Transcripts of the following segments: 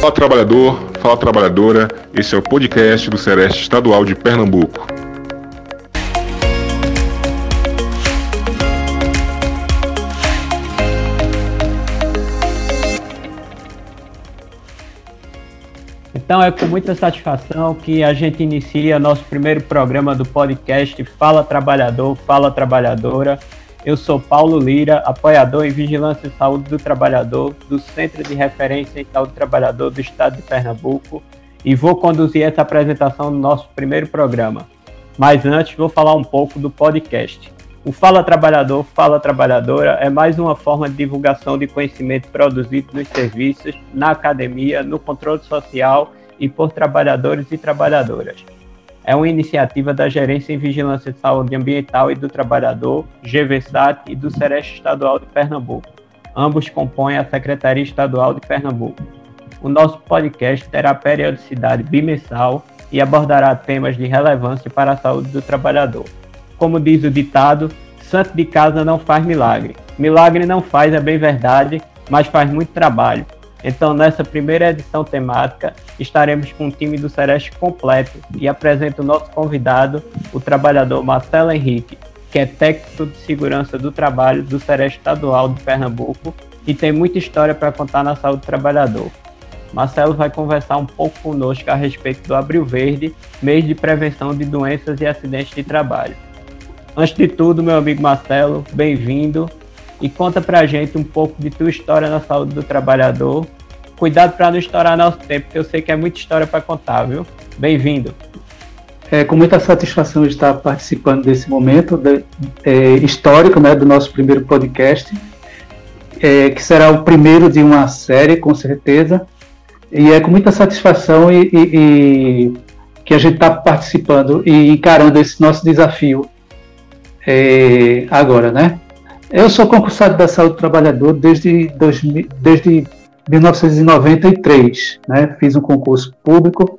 Fala trabalhador, fala trabalhadora, esse é o podcast do Sereste Estadual de Pernambuco. Então é com muita satisfação que a gente inicia nosso primeiro programa do podcast Fala Trabalhador, Fala Trabalhadora. Eu sou Paulo Lira, apoiador em Vigilância e Saúde do Trabalhador do Centro de Referência em Saúde do Trabalhador do Estado de Pernambuco e vou conduzir essa apresentação do nosso primeiro programa. Mas antes vou falar um pouco do podcast. O Fala Trabalhador, Fala Trabalhadora é mais uma forma de divulgação de conhecimento produzido nos serviços, na academia, no controle social e por trabalhadores e trabalhadoras. É uma iniciativa da Gerência em Vigilância de Saúde Ambiental e do Trabalhador, GVSAT e do Sereste Estadual de Pernambuco. Ambos compõem a Secretaria Estadual de Pernambuco. O nosso podcast terá periodicidade bimestral e abordará temas de relevância para a saúde do trabalhador. Como diz o ditado, santo de casa não faz milagre. Milagre não faz, é bem verdade, mas faz muito trabalho. Então, nessa primeira edição temática, estaremos com o time do Sereste completo e apresento o nosso convidado, o trabalhador Marcelo Henrique, que é técnico de segurança do trabalho do Sereste Estadual de Pernambuco e tem muita história para contar na saúde do trabalhador. Marcelo vai conversar um pouco conosco a respeito do Abril Verde, mês de prevenção de doenças e acidentes de trabalho. Antes de tudo, meu amigo Marcelo, bem-vindo e conta pra gente um pouco de tua história na saúde do trabalhador. Cuidado para não estourar nosso tempo, porque eu sei que é muita história para contar, viu? Bem-vindo. É com muita satisfação estar participando desse momento de, é, histórico né, do nosso primeiro podcast, é, que será o primeiro de uma série, com certeza. E é com muita satisfação e, e, e que a gente está participando e encarando esse nosso desafio é, agora, né? Eu sou concursado da saúde do trabalhador desde, desde 1993. Né? Fiz um concurso público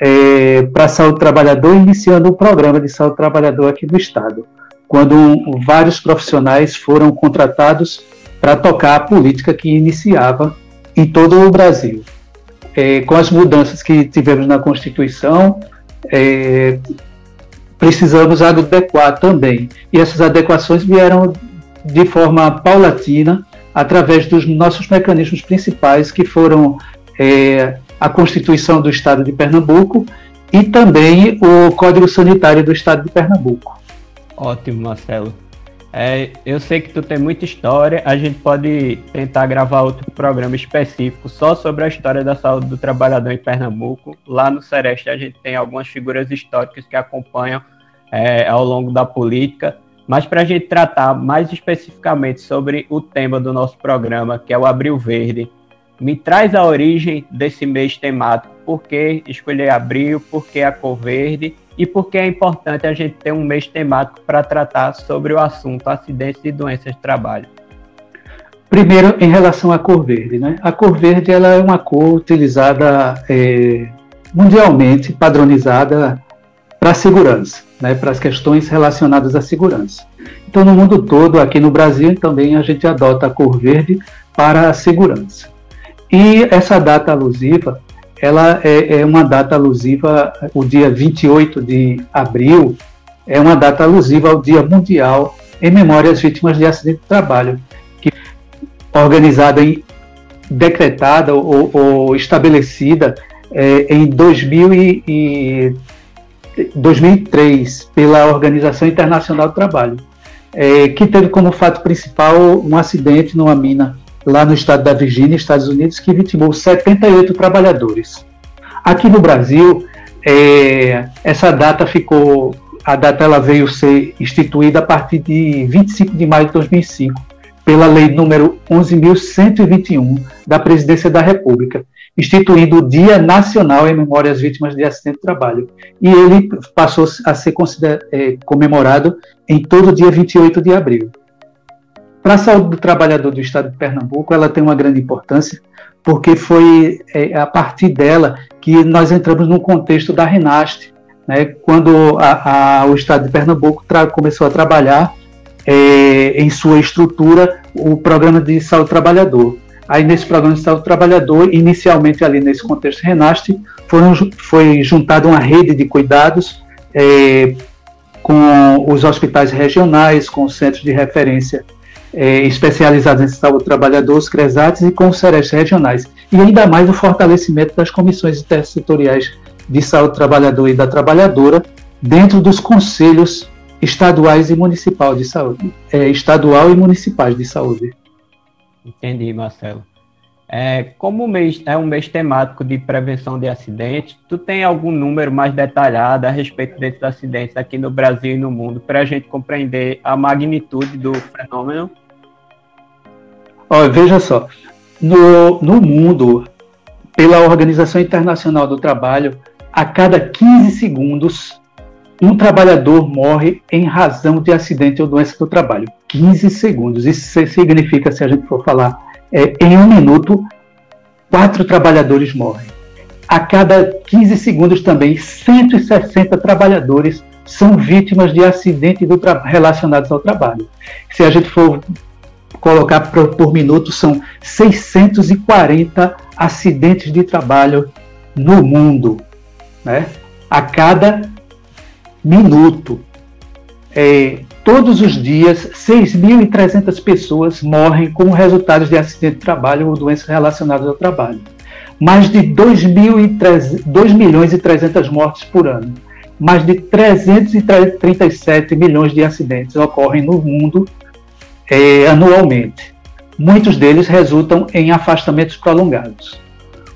é, para saúde do trabalhador, iniciando um programa de saúde do trabalhador aqui no Estado, quando um, vários profissionais foram contratados para tocar a política que iniciava em todo o Brasil. É, com as mudanças que tivemos na Constituição, é, precisamos adequar também. E essas adequações vieram de forma paulatina, através dos nossos mecanismos principais, que foram é, a Constituição do Estado de Pernambuco e também o Código Sanitário do Estado de Pernambuco. Ótimo, Marcelo. É, eu sei que tu tem muita história, a gente pode tentar gravar outro programa específico só sobre a história da saúde do trabalhador em Pernambuco. Lá no Sereste a gente tem algumas figuras históricas que acompanham é, ao longo da política mas para a gente tratar mais especificamente sobre o tema do nosso programa, que é o Abril Verde, me traz a origem desse mês temático, por que escolher abril, por que a cor verde e por que é importante a gente ter um mês temático para tratar sobre o assunto acidentes e doenças de trabalho. Primeiro, em relação à cor verde, né? A cor verde ela é uma cor utilizada é, mundialmente, padronizada para a segurança né, para as questões relacionadas à segurança. Então, no mundo todo, aqui no Brasil, também a gente adota a cor verde para a segurança. E essa data alusiva, ela é, é uma data alusiva, o dia 28 de abril, é uma data alusiva ao Dia Mundial em memória às vítimas de acidente de trabalho, que organizada e decretada ou, ou estabelecida é, em 2000 e, 2003 pela Organização Internacional do Trabalho, é, que teve como fato principal um acidente numa mina lá no estado da Virgínia, Estados Unidos, que vitimou 78 trabalhadores. Aqui no Brasil, é, essa data ficou, a data ela veio ser instituída a partir de 25 de maio de 2005, pela lei número 11.121 da Presidência da República, instituindo o Dia Nacional em Memória às Vítimas de Acidente de Trabalho. E ele passou a ser é, comemorado em todo dia 28 de abril. Para a saúde do trabalhador do estado de Pernambuco, ela tem uma grande importância, porque foi é, a partir dela que nós entramos no contexto da Renaste, né, quando a, a, o estado de Pernambuco começou a trabalhar é, em sua estrutura o programa de saúde do trabalhador Aí nesse programa de saúde do trabalhador, inicialmente ali nesse contexto Renaste, foram, foi juntada uma rede de cuidados é, com os hospitais regionais, com os centros de referência é, especializados em saúde do trabalhador, os CRESATs e com os SERES regionais. E ainda mais o fortalecimento das comissões intersetoriais de saúde do trabalhador e da trabalhadora dentro dos conselhos estaduais e municipal de saúde, é, estadual e municipais de saúde. Entendi, Marcelo. É, como o mês é um mês temático de prevenção de acidentes, tu tem algum número mais detalhado a respeito desses acidentes aqui no Brasil e no mundo para a gente compreender a magnitude do fenômeno? Olha, veja só, no, no mundo, pela Organização Internacional do Trabalho, a cada 15 segundos, um trabalhador morre em razão de acidente ou doença do trabalho. 15 segundos. Isso significa, se a gente for falar é, em um minuto, quatro trabalhadores morrem. A cada 15 segundos também, 160 trabalhadores são vítimas de acidentes relacionados ao trabalho. Se a gente for colocar por, por minuto, são 640 acidentes de trabalho no mundo. Né? A cada minuto. É, todos os dias, 6.300 pessoas morrem como resultado de acidente de trabalho ou doenças relacionadas ao trabalho. Mais de 2, 2 milhões e 300 mortes por ano. Mais de 337 milhões de acidentes ocorrem no mundo é, anualmente. Muitos deles resultam em afastamentos prolongados.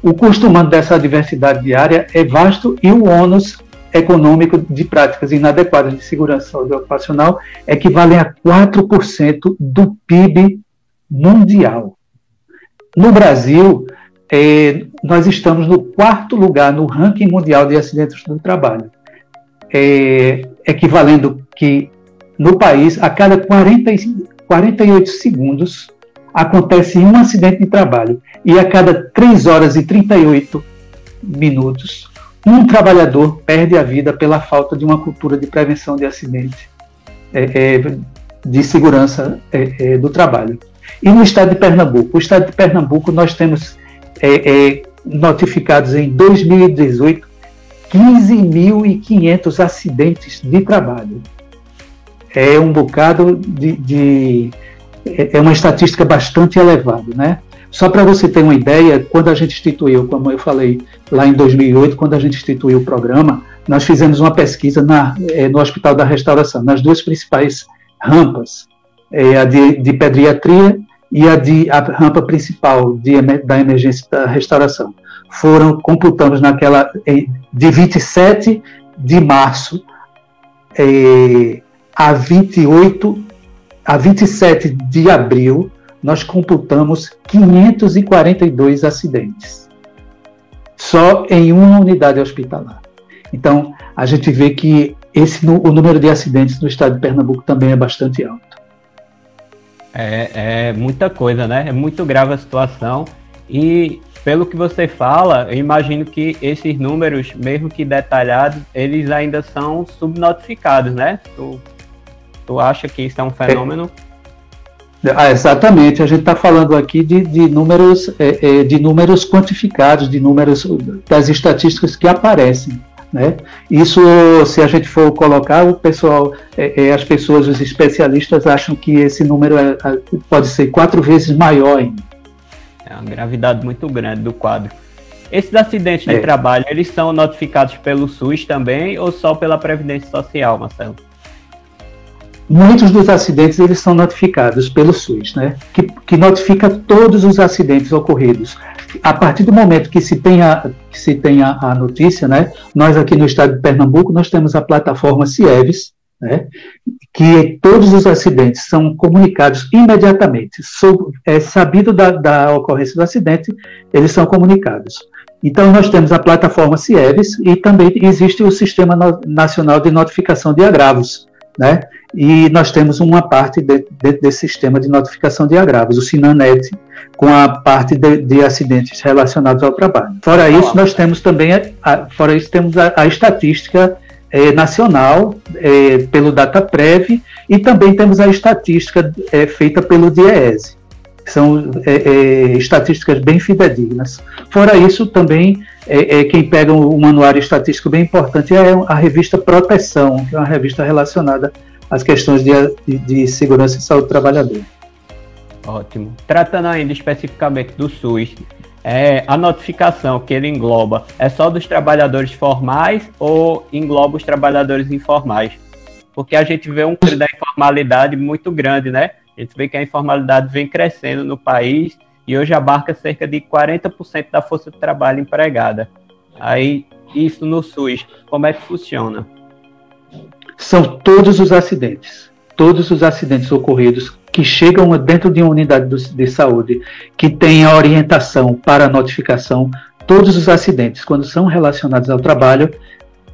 O custo humano dessa diversidade diária é vasto e o ônus econômico de práticas inadequadas de segurança ocupacional equivalem a 4% do PIB mundial. No Brasil, é, nós estamos no quarto lugar no ranking mundial de acidentes do trabalho, é, equivalendo que no país, a cada 40, 48 segundos, acontece um acidente de trabalho e a cada 3 horas e 38 minutos um trabalhador perde a vida pela falta de uma cultura de prevenção de acidente, é, é, de segurança é, é do trabalho. E no estado de Pernambuco? O estado de Pernambuco nós temos é, é, notificados em 2018 15.500 acidentes de trabalho. É um bocado de, de é uma estatística bastante elevada, né? Só para você ter uma ideia, quando a gente instituiu, como eu falei lá em 2008, quando a gente instituiu o programa, nós fizemos uma pesquisa na, é, no Hospital da Restauração, nas duas principais rampas, é, a de, de, pediatria e a, de, a rampa principal de, da emergência da restauração. Foram, computamos naquela, de 27 de março é, a 28, a 27 de abril, nós computamos 542 acidentes, só em uma unidade hospitalar. Então, a gente vê que esse, o número de acidentes no estado de Pernambuco também é bastante alto. É, é muita coisa, né? É muito grave a situação. E pelo que você fala, eu imagino que esses números, mesmo que detalhados, eles ainda são subnotificados, né? Tu, tu acha que isso é um fenômeno? É ah, exatamente, a gente está falando aqui de, de números, é, é, de números quantificados, de números das estatísticas que aparecem. Né? Isso, se a gente for colocar, o pessoal, é, é as pessoas, os especialistas acham que esse número é, pode ser quatro vezes maior ainda. É uma gravidade muito grande do quadro. Esses acidentes de trabalho, eles são notificados pelo SUS também ou só pela Previdência Social, Marcelo? Muitos dos acidentes eles são notificados pelo SUS, né? Que, que notifica todos os acidentes ocorridos. A partir do momento que se tem, a, que se tem a, a notícia, né? Nós aqui no estado de Pernambuco nós temos a plataforma CIEVES, né? Que todos os acidentes são comunicados imediatamente. Sob, é sabido da, da ocorrência do acidente, eles são comunicados. Então, nós temos a plataforma CIEVES e também existe o Sistema Nacional de Notificação de Agravos, né? E nós temos uma parte dentro de, desse sistema de notificação de agravos, o Sinanet, com a parte de, de acidentes relacionados ao trabalho. Fora isso, nós temos também, a, fora isso, temos a, a estatística é, nacional é, pelo DataPrev e também temos a estatística é, feita pelo DIEESE. São é, é, estatísticas bem fidedignas. Fora isso, também, é, é, quem pega um, manuário estatístico bem importante é a revista Proteção, que é uma revista relacionada às questões de, de, de segurança e saúde do trabalhador. Ótimo. Tratando ainda especificamente do SUS, é, a notificação que ele engloba é só dos trabalhadores formais ou engloba os trabalhadores informais? Porque a gente vê um da informalidade muito grande, né? A gente vê que a informalidade vem crescendo no país e hoje abarca cerca de 40% da força de trabalho empregada. Aí, isso no SUS, como é que funciona? São todos os acidentes. Todos os acidentes ocorridos que chegam dentro de uma unidade de saúde que tem a orientação para notificação, todos os acidentes, quando são relacionados ao trabalho,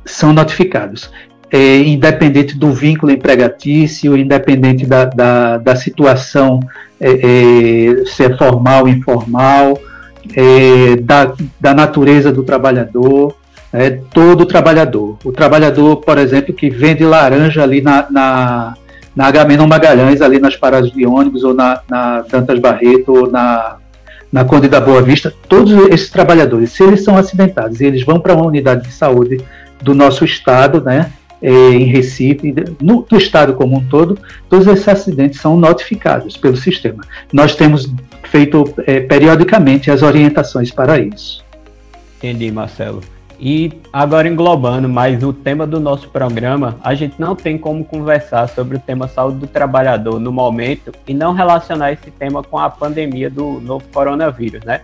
são notificados é, independente do vínculo empregatício, independente da, da, da situação, é, é, se é formal, informal, é, da, da natureza do trabalhador, é, todo trabalhador. O trabalhador, por exemplo, que vende laranja ali na, na, na Agamenon Magalhães, ali nas paradas de ônibus, ou na, na Dantas Barreto, ou na, na Conde da Boa Vista, todos esses trabalhadores, se eles são acidentados e eles vão para uma unidade de saúde do nosso estado, né, é, em Recife, no, no, estado como um todo, todos esses acidentes são notificados pelo sistema. Nós temos feito é, periodicamente as orientações para isso. Entendi, Marcelo. E agora englobando mais o tema do nosso programa, a gente não tem como conversar sobre o tema saúde do trabalhador no momento e não relacionar esse tema com a pandemia do novo coronavírus, né?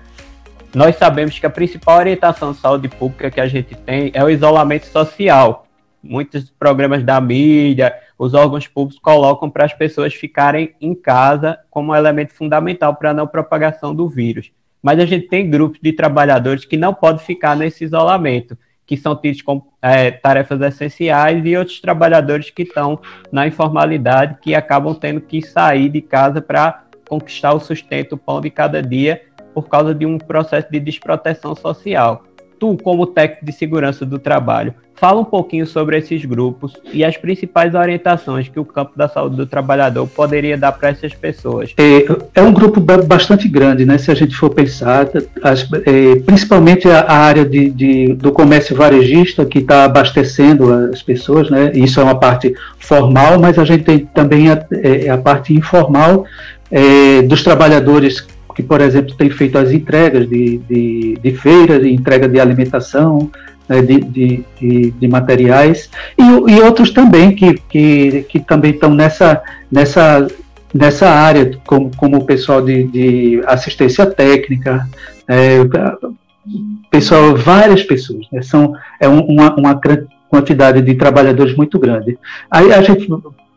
Nós sabemos que a principal orientação de saúde pública que a gente tem é o isolamento social, muitos programas da mídia, os órgãos públicos colocam para as pessoas ficarem em casa como elemento fundamental para a não propagação do vírus. Mas a gente tem grupos de trabalhadores que não podem ficar nesse isolamento, que são tidos como é, tarefas essenciais, e outros trabalhadores que estão na informalidade, que acabam tendo que sair de casa para conquistar o sustento, o pão de cada dia, por causa de um processo de desproteção social tu, como técnico de segurança do trabalho, fala um pouquinho sobre esses grupos e as principais orientações que o campo da saúde do trabalhador poderia dar para essas pessoas. É, é, um grupo bastante grande, né? Se a gente for pensar, as, é, principalmente a, a área de, de, do comércio varejista que está abastecendo as pessoas, né? Isso é uma parte formal, mas a gente tem também a, é, a parte informal é, dos trabalhadores que, por exemplo, tem feito as entregas de, de, de feiras, de entrega de alimentação, né, de, de, de, materiais, e, e, outros também que, que, que também estão nessa, nessa, nessa área, como, como o pessoal de, de assistência técnica, é, pessoal, várias pessoas, né, são, é uma, uma quantidade de trabalhadores muito grande. Aí a gente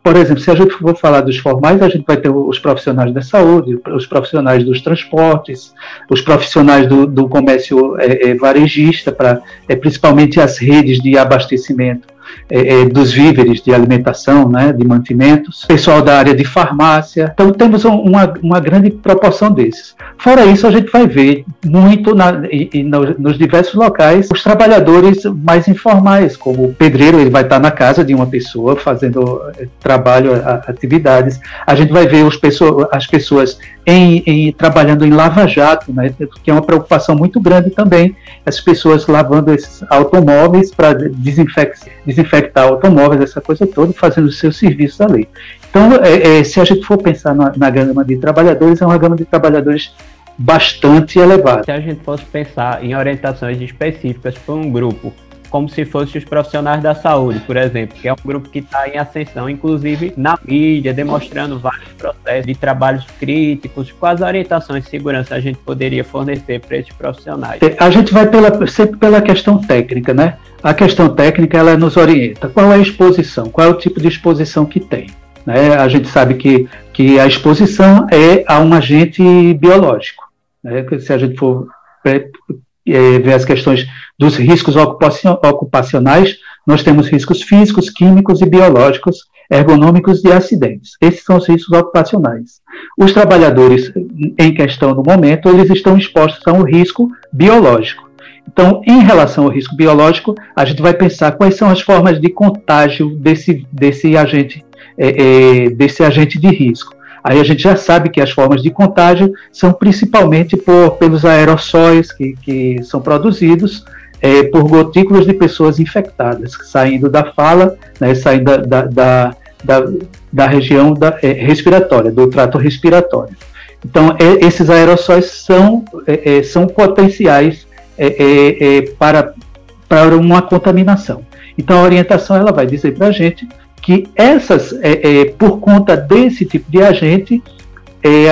por exemplo, se a gente for falar dos formais, a gente vai ter os profissionais da saúde, os profissionais dos transportes, os profissionais do, do comércio é, é, varejista, para é, principalmente as redes de abastecimento é, é, dos víveres de alimentação, né, de mantimentos, pessoal da área de farmácia. Então temos uma, uma grande proporção desses. Fora isso, a gente vai ver muito na, e, e nos diversos locais os trabalhadores mais informais, como o pedreiro, ele vai estar na casa de uma pessoa fazendo é, trabalho, atividades. A gente vai ver as pessoas em, em, trabalhando em lava-jato, né, que é uma preocupação muito grande também, as pessoas lavando esses automóveis para desinfectar, desinfectar automóveis, essa coisa toda, fazendo o seu serviço ali. Então, é, é, se a gente for pensar na, na gama de trabalhadores, é uma gama de trabalhadores bastante elevada. Se a gente fosse pensar em orientações específicas para um grupo como se fossem os profissionais da saúde, por exemplo, que é um grupo que está em ascensão, inclusive na mídia, demonstrando vários processos de trabalhos críticos. Quais orientações de segurança a gente poderia fornecer para esses profissionais? A gente vai pela, sempre pela questão técnica, né? A questão técnica ela nos orienta. Qual é a exposição? Qual é o tipo de exposição que tem? Né? A gente sabe que, que a exposição é a um agente biológico. Né? Se a gente for ver as questões dos riscos ocupacionais, nós temos riscos físicos, químicos e biológicos, ergonômicos e acidentes. Esses são os riscos ocupacionais. Os trabalhadores em questão no momento, eles estão expostos a um risco biológico. Então, em relação ao risco biológico, a gente vai pensar quais são as formas de contágio desse, desse, agente, é, é, desse agente de risco. Aí a gente já sabe que as formas de contágio são principalmente por, pelos aerossóis que, que são produzidos é, por gotículas de pessoas infectadas, saindo da fala, né, saindo da, da, da, da, da região da, é, respiratória, do trato respiratório. Então, é, esses aerossóis são, é, é, são potenciais é, para, para uma contaminação. Então, a orientação ela vai dizer para a gente que essas, por conta desse tipo de agente,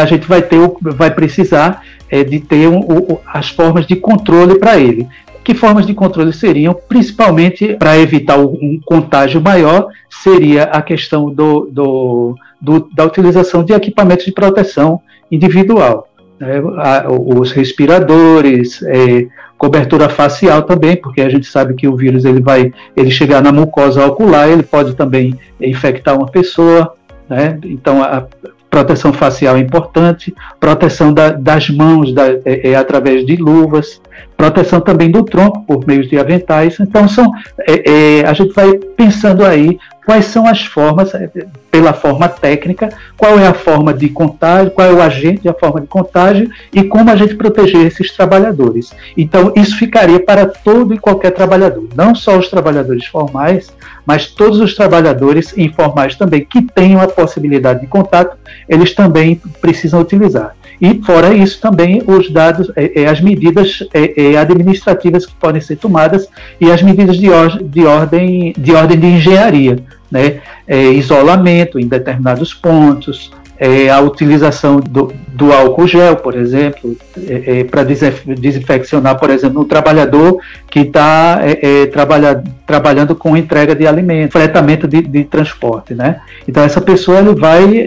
a gente vai, ter, vai precisar de ter um, as formas de controle para ele. Que formas de controle seriam? Principalmente para evitar um contágio maior, seria a questão do, do, do, da utilização de equipamentos de proteção individual. Né? Os respiradores, é, cobertura facial também, porque a gente sabe que o vírus ele vai ele chegar na mucosa ocular, ele pode também infectar uma pessoa, né? Então a proteção facial é importante, proteção da, das mãos da, é, é, através de luvas, proteção também do tronco por meio de aventais. Então, são, é, é, a gente vai pensando aí quais são as formas, é, pela forma técnica, qual é a forma de contágio, qual é o agente a forma de contágio e como a gente proteger esses trabalhadores. Então, isso ficaria para todo e qualquer trabalhador, não só os trabalhadores formais, mas todos os trabalhadores informais também que tenham a possibilidade de contato, eles também precisam utilizar. E, fora isso, também os dados, é, é, as medidas é, é administrativas que podem ser tomadas e as medidas de, or de, ordem, de ordem de engenharia, né? É, isolamento em determinados pontos, é, a utilização do, do, álcool gel, por exemplo, é, é, para desinfeccionar, por exemplo, um trabalhador que está é, é, trabalha, trabalhando com entrega de alimentos, fretamento de, de, transporte, né? Então essa pessoa ele vai,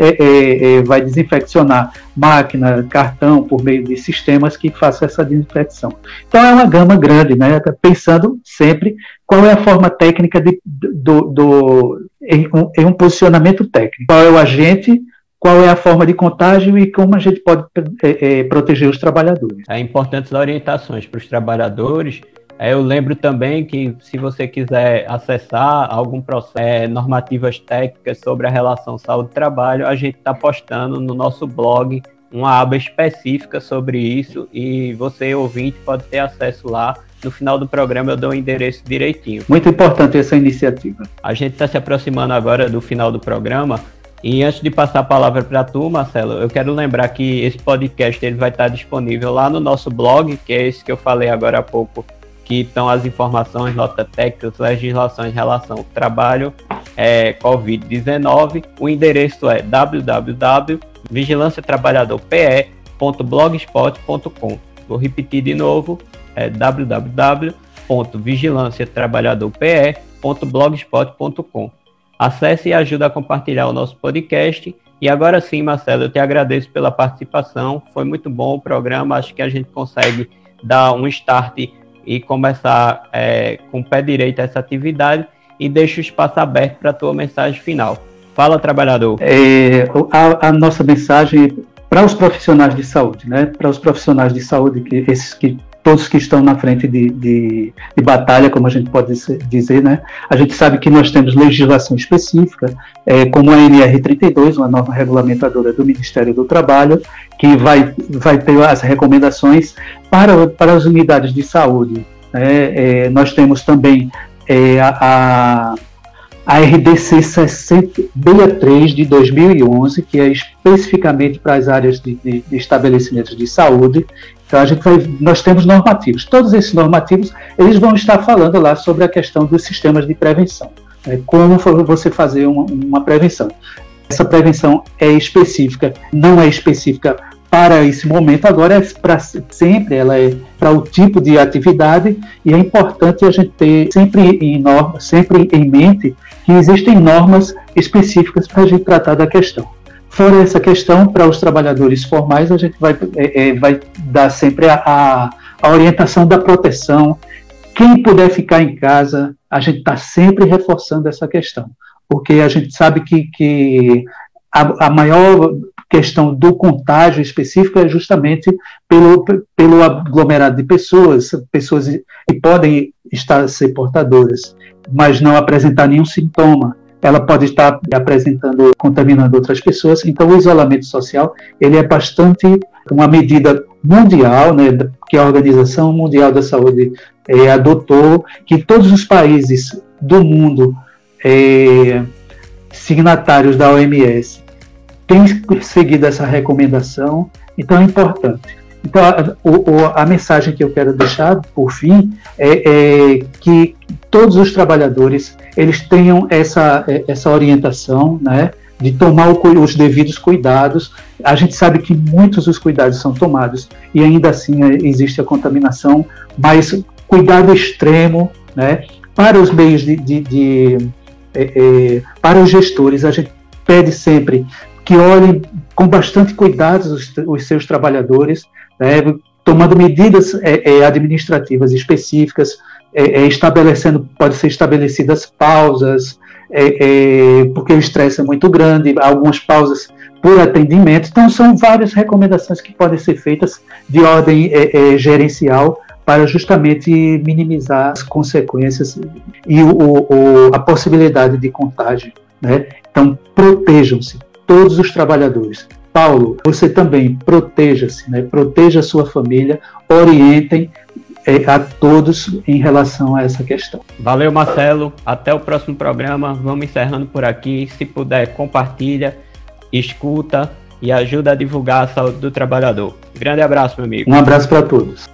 vai desinfeccionar máquina, cartão, por meio de sistemas que façam essa desinfecção. Então é uma gama grande, né? Pensando sempre qual é a forma técnica de, do, do em, um, em um posicionamento técnico, qual é o agente qual é a forma de contágio e como a gente pode é, é, proteger os trabalhadores. É importante dar orientações para os trabalhadores. É, eu lembro também que se você quiser acessar algum processo, é, normativas técnicas sobre a relação saúde-trabalho, a gente está postando no nosso blog uma aba específica sobre isso e você, ouvinte, pode ter acesso lá no final do programa eu dou o endereço direitinho. Muito importante essa iniciativa. A gente está se aproximando agora do final do programa e antes de passar a palavra para tu, Marcelo, eu quero lembrar que esse podcast ele vai estar disponível lá no nosso blog, que é esse que eu falei agora há pouco, que estão as informações, notas técnicas, legislações em relação ao trabalho é, Covid-19. O endereço é www.vigilanciatrabalhadorpe.blogspot.com. Vou repetir de novo, é www.vigilanciatrabalhadorpe.blogspot.com. Acesse e ajude a compartilhar o nosso podcast. E agora sim, Marcelo, eu te agradeço pela participação. Foi muito bom o programa. Acho que a gente consegue dar um start e começar é, com o pé direito essa atividade. E deixo o espaço aberto para a tua mensagem final. Fala, trabalhador. É, a, a nossa mensagem para os profissionais de saúde, né? Para os profissionais de saúde, que, esses que todos que estão na frente de, de, de, batalha, como a gente pode dizer, né? A gente sabe que nós temos legislação específica, é, como a NR32, uma norma regulamentadora do Ministério do Trabalho, que vai, vai ter as recomendações para, para as unidades de saúde. Né? É, nós temos também é, a, a RDC 63 de 2011, que é especificamente para as áreas de, de, de estabelecimentos de saúde, então a gente vai, nós temos normativos. Todos esses normativos, eles vão estar falando lá sobre a questão dos sistemas de prevenção. Né? Como você fazer uma, uma prevenção. Essa prevenção é específica, não é específica para esse momento, agora é para sempre, ela é para o tipo de atividade e é importante a gente ter sempre em, norma, sempre em mente que existem normas específicas para a gente tratar da questão. Fora essa questão, para os trabalhadores formais, a gente vai, é, é, vai dar sempre a, a, a, orientação da proteção. Quem puder ficar em casa, a gente está sempre reforçando essa questão, porque a gente sabe que, que a, a maior questão do contágio específico é justamente pelo, pelo aglomerado de pessoas, pessoas que podem estar ser portadoras, mas não apresentar nenhum sintoma ela pode estar apresentando, contaminando outras pessoas. Então, o isolamento social ele é bastante uma medida mundial, né, que a Organização Mundial da Saúde é, adotou, que todos os países do mundo é, signatários da OMS têm seguido essa recomendação, então é importante. Então, a, a, mensagem que eu quero deixar, por fim, é, é, que todos os trabalhadores eles tenham essa, é, essa orientação, né, de tomar os devidos cuidados. A gente sabe que muitos dos cuidados são tomados e ainda assim é, existe a contaminação, mas cuidado extremo, né, para os meios de, de, de é, é, para os gestores, a gente pede sempre que olhem com bastante cuidado os, os seus trabalhadores, né, tomando medidas é, é administrativas específicas, é, é, estabelecendo, pode ser estabelecidas pausas, porque o estresse é muito grande, algumas pausas por atendimento. Então, são várias recomendações que podem ser feitas de ordem gerencial para justamente minimizar as consequências e o, o, a possibilidade de contágio. Né? Então, protejam-se, todos os trabalhadores. Paulo, você também proteja-se, né? proteja a sua família, orientem é, a todos em relação a essa questão. Valeu, Marcelo. Até o próximo programa. Vamos encerrando por aqui. Se puder, compartilha, escuta e ajuda a divulgar a saúde do trabalhador. Grande abraço, meu amigo. Um abraço para todos.